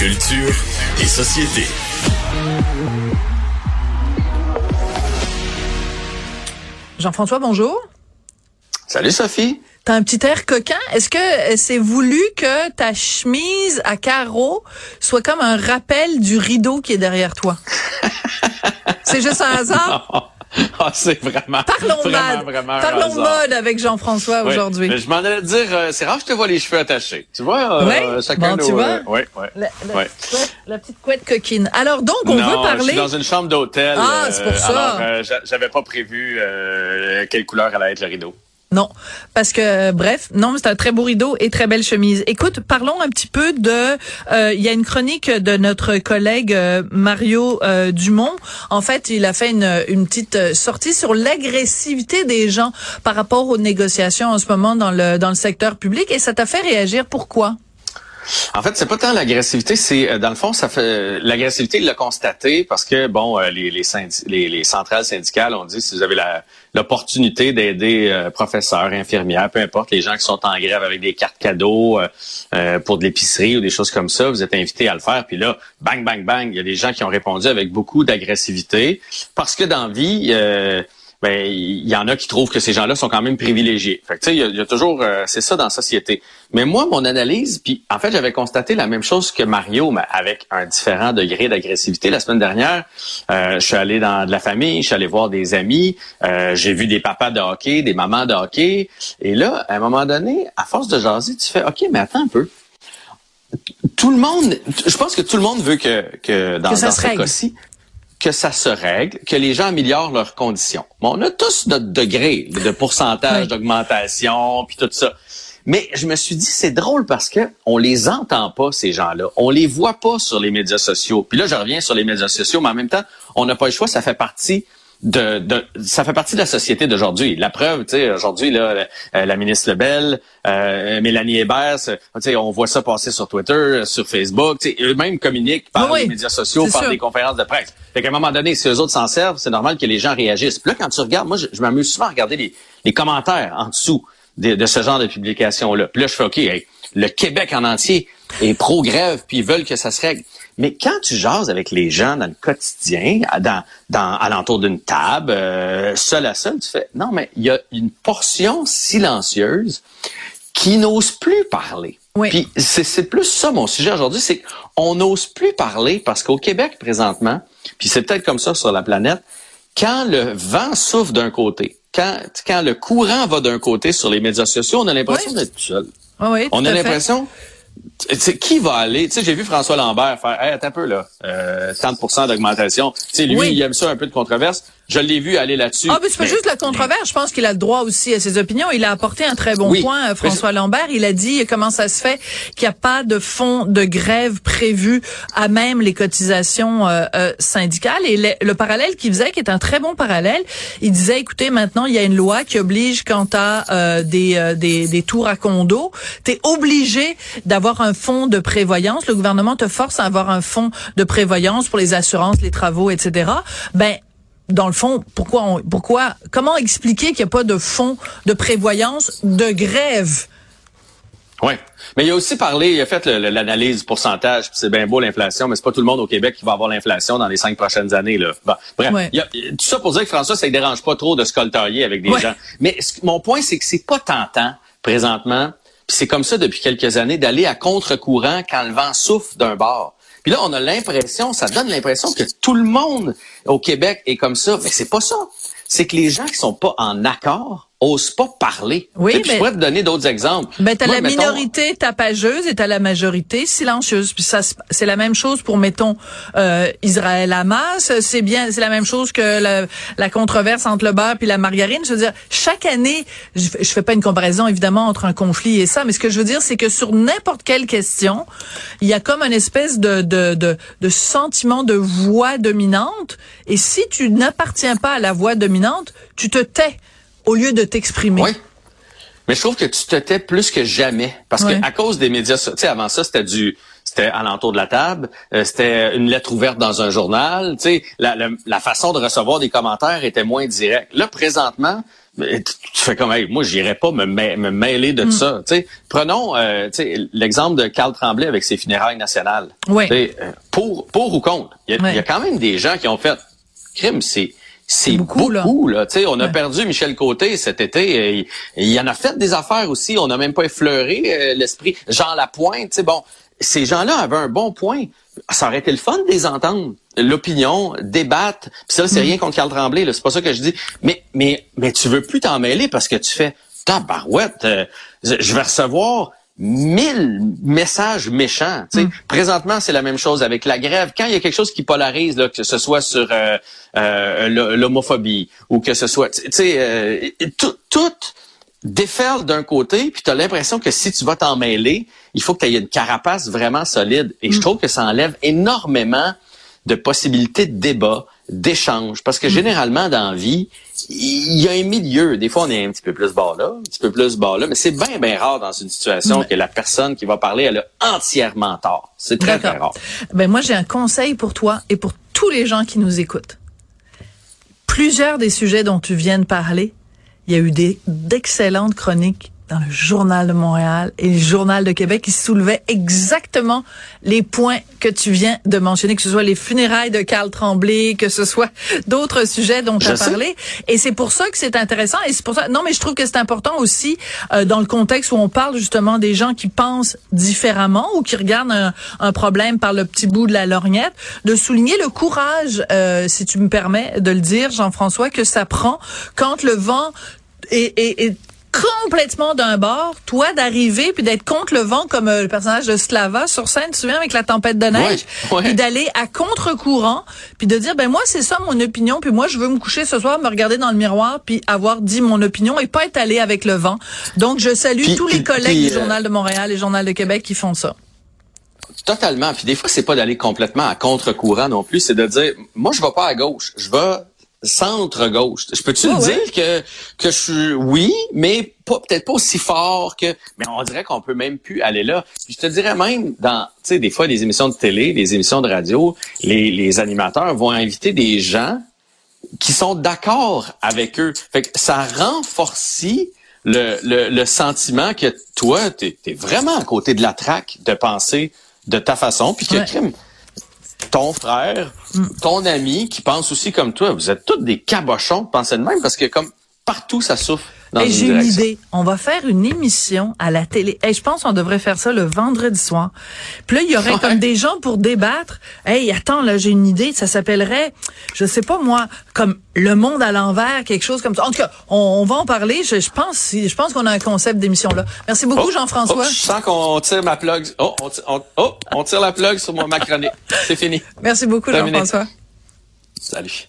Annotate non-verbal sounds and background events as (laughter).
Culture et société. Jean-François, bonjour. Salut Sophie. T'as un petit air coquin. Est-ce que c'est voulu que ta chemise à carreaux soit comme un rappel du rideau qui est derrière toi? (laughs) c'est juste un hasard? (laughs) Ah, c'est vraiment. Parlons vraiment, mode. Vraiment Parlons mode avec Jean-François Oui. aujourd'hui. Je m'en allais dire, euh, c'est rare que je te vois les cheveux attachés. Tu vois, euh, Oui? chacun Bon, nos, tu vois? euh, ouais. La, petite couette, la petite couette coquine. Alors donc, on non, veut je parler. suis dans une chambre d'hôtel. Ah, c'est pour ça. Euh, j'avais pas prévu euh, quelle couleur allait être le rideau. Non, parce que bref, non, c'est un très beau rideau et très belle chemise. Écoute, parlons un petit peu de. euh, Il y a une chronique de notre collègue euh, Mario euh, Dumont. En fait, il a fait une, une petite sortie sur l'agressivité des gens par rapport aux négociations en ce moment dans le dans le secteur public et ça t'a fait réagir. Pourquoi? En fait, c'est pas tant l'agressivité, c'est euh, dans le fond, ça fait l'agressivité, il l'a constaté parce que bon, euh, les les, les les centrales syndicales ont dit si vous avez l'opportunité d'aider euh, professeurs, infirmières, peu importe, les gens qui sont en grève avec des cartes cadeaux euh, euh, pour de l'épicerie ou des choses comme ça, vous êtes invités à le faire. Puis là, bang bang bang, il y a des gens qui ont répondu avec beaucoup d'agressivité parce que dans vie. euh, ben il y en a qui trouvent que ces gens-là sont quand même privilégiés. Fait que tu sais, il y a- il y, a toujours euh, c'est ça dans la société. Mais moi, mon analyse, puis en fait, j'avais constaté la même chose que Mario, mais avec un différent degré d'agressivité. La semaine dernière, euh, je suis allé dans de la famille, je suis allé voir des amis, euh, j'ai vu des papas de hockey, des mamans de hockey, et là, à un moment donné, à force de jaser, tu fais, ok, mais attends un peu. Tout le monde, je pense que tout le monde veut que, que dans, Que dans ce cas-ci, que ça se règle, que les gens améliorent leurs conditions. Bon, on a tous notre degré de pourcentage d'augmentation, puis tout ça. Mais je me suis dit, c'est drôle parce que on les entend pas, ces gens-là. On les voit pas sur les médias sociaux. Puis là, je reviens sur les médias sociaux, mais en même temps, on n'a pas le choix, ça fait partie de, de ça fait partie de la société d'aujourd'hui. La preuve, tu sais, aujourd'hui là, la, euh, la ministre Lebel, euh, Mélanie Hébert, tu sais, on voit ça passer sur Twitter, sur Facebook, tu sais, eux-mêmes communiquent par Oui, les médias sociaux, par sûr. des conférences de presse. Fait qu'à un moment donné, si eux autres s'en servent, c'est normal que les gens réagissent. Puis là, quand tu regardes, moi, je, je m'amuse souvent à regarder les, les commentaires en dessous de, de ce genre de publication-là. Puis là, je fais OK, hey, le Québec en entier est pro-grève, puis ils veulent que ça se règle. Mais quand tu jases avec les gens dans le quotidien, dans, dans alentour d'une table, euh, seul à seul, tu fais non, mais il y a une portion silencieuse qui n'ose plus parler. Oui. Puis c'est plus ça mon sujet aujourd'hui, c'est qu'on n'ose plus parler parce qu'au Québec présentement, puis c'est peut-être comme ça sur la planète, quand le vent souffle d'un côté, quand, quand le courant va d'un côté sur les médias sociaux, on a l'impression Oui. d'être tout seul. Oui, oui, On a l'impression, tu sais, qui va aller? Tu sais, j'ai vu François Lambert faire, hey, attends un peu là, euh, 30% d'augmentation. Tu sais, lui, Oui. il aime ça un peu de controverse. Je l'ai vu aller là-dessus. Ah, mais c'est pas juste la controverse. Je pense qu'il a le droit aussi à ses opinions. Il a apporté un très bon Oui. point, euh, François Lambert. Il a dit comment ça se fait qu'il n'y a pas de fonds de grève prévu à même les cotisations euh, euh, syndicales. Et le, le parallèle qu'il faisait, qui est un très bon parallèle, il disait, écoutez, maintenant, il y a une loi qui oblige quand tu as des, euh, des, des tours à condo, tu es obligé d'avoir un fonds de prévoyance. Le gouvernement te force à avoir un fonds de prévoyance pour les assurances, les travaux, etc. Ben, dans le fond, pourquoi, on, pourquoi, comment expliquer qu'il n'y a pas de fonds de prévoyance de grève? Oui. Mais il a aussi parlé, il a fait l'analyse du pourcentage, c'est bien beau l'inflation, mais c'est pas tout le monde au Québec qui va avoir l'inflation dans les cinq prochaines années. Là. Bon, bref, Ouais. il y a- tout ça pour dire que François, ça ne dérange pas trop de se coltailler avec des Ouais. gens. Mais ce- mon point, c'est que c'est pas tentant présentement, puis c'est comme ça depuis quelques années, d'aller à contre-courant quand le vent souffle d'un bord. Puis là, on a l'impression, ça donne l'impression que tout le monde au Québec est comme ça. Mais c'est pas ça. C'est que les gens qui sont pas en accord osent pas parler. Oui, Tu sais, mais- je pourrais te donner d'autres exemples. Ben, t'as la mettons- minorité tapageuse et t'as la majorité silencieuse. Puis ça, c'est la même chose pour, mettons, euh, Israël-Hamas. C'est bien, c'est la même chose que la, la controverse entre le beurre puis la margarine. Je veux dire, chaque année, je, je fais pas une comparaison, évidemment, entre un conflit et ça, mais ce que je veux dire, c'est que sur n'importe quelle question, il y a comme une espèce de, de, de, de sentiment de voix dominante. Et si tu n'appartiens pas à la voix dominante, tu te tais au lieu de t'exprimer. Oui. Mais je trouve que tu te tais plus que jamais. Parce Ouais. que à cause des médias sociaux, tu sais, avant ça, c'était du c'était alentour de la table, euh, c'était une lettre ouverte dans un journal, tu sais, la, la, la façon de recevoir des commentaires était moins directe. Là, présentement, tu, fais comme, hey, moi, j'irais pas me, me, mêler de mm. ça. sais prenons euh, l'exemple de Carl Tremblay avec ses funérailles nationales. Oui. Euh, pour, pour ou contre? Il y, a, quand même des gens qui ont fait crime, c'est c'est beaucoup, beaucoup, là. Tu sais, on a perdu Michel Côté cet été. Il, y en a fait des affaires aussi. On n'a même pas effleuré euh, l'esprit. Jean Lapointe, tu sais, bon, ces gens-là avaient un bon point. Ça aurait été le fun de les entendre. L'opinion, débattre. Puis ça, c'est mm. rien contre Carl Tremblay. C'est pas ça que je dis. Mais, mais, mais tu veux plus t'en mêler parce que tu fais tabarouette. Euh, je vais recevoir mille messages méchants. Mm. Présentement, c'est la même chose avec la grève. Quand il y a quelque chose qui polarise, là, que ce soit sur euh, euh, l'homophobie ou que ce soit, tu sais, euh, tout, tout déferle d'un côté, puis tu as l'impression que si tu vas t'en mêler, il faut que tu aies une carapace vraiment solide. Et je mm. trouve que ça enlève énormément de possibilités de débat, d'échange. Parce que mm. généralement, dans la vie, il y a un milieu. Des fois, on est un petit peu plus bas là, un petit peu plus bas là, mais c'est bien, bien rare dans une situation que la personne qui va parler, elle a entièrement tort. C'est très, très rare. Ben, moi, j'ai un conseil pour toi et pour tous les gens qui nous écoutent. Plusieurs des sujets dont tu viens de parler, il y a eu des d'excellentes chroniques dans le Journal de Montréal et le Journal de Québec qui soulevait exactement les points que tu viens de mentionner, que ce soit les funérailles de Carl Tremblay, que ce soit d'autres sujets dont tu as parlé. Et c'est pour ça que c'est intéressant. Et c'est pour ça. Non, mais je trouve que c'est important aussi euh, dans le contexte où on parle justement des gens qui pensent différemment ou qui regardent un, un problème par le petit bout de la lorgnette, de souligner le courage, euh, si tu me permets de le dire, Jean-François, que ça prend quand le vent est, est, est complètement d'un bord, toi d'arriver puis d'être contre le vent comme euh, le personnage de Slava sur scène, tu te souviens avec la tempête de neige, puis d'aller à contre-courant, puis de dire ben moi c'est ça mon opinion, puis moi je veux me coucher ce soir, me regarder dans le miroir puis avoir dit mon opinion et pas être allé avec le vent. Donc je salue tous les collègues du euh, Journal de Montréal et Journal de Québec qui font ça. Totalement. Puis des fois, c'est pas d'aller complètement à contre-courant non plus, c'est de dire, moi, je vais pas à gauche, je vais centre-gauche. Je peux-tu dire que, que je suis, oui, mais pas, peut-être pas aussi fort que, mais on dirait qu'on peut même plus aller là. je te dirais même dans, tu sais, des fois, des émissions de télé, des émissions de radio, les, les animateurs vont inviter des gens qui sont d'accord avec eux. Fait que ça renforce le, le, le sentiment que toi, tu es, vraiment à côté de la traque de penser de ta façon, puis que, ton frère, ton ami qui pense aussi comme toi. Vous êtes tous des cabochons de penser de même parce que comme partout ça souffre. Et j'ai une idée. On va faire une émission à la télé. Et je pense qu'on devrait faire ça le vendredi soir. Puis là, il y aurait comme des gens pour débattre. Hey, attends, là, j'ai une idée. Ça s'appellerait, je sais pas moi, comme le monde à l'envers, quelque chose comme ça. En tout cas, on, va en parler. Je, je pense, je pense qu'on a un concept d'émission là. Merci beaucoup, oh, Jean-François. Oh, je sens qu'on tire ma plug. Oh, on, oh, on tire la plug sur mon macroné. C'est fini. Merci beaucoup, Jean-François. Salut.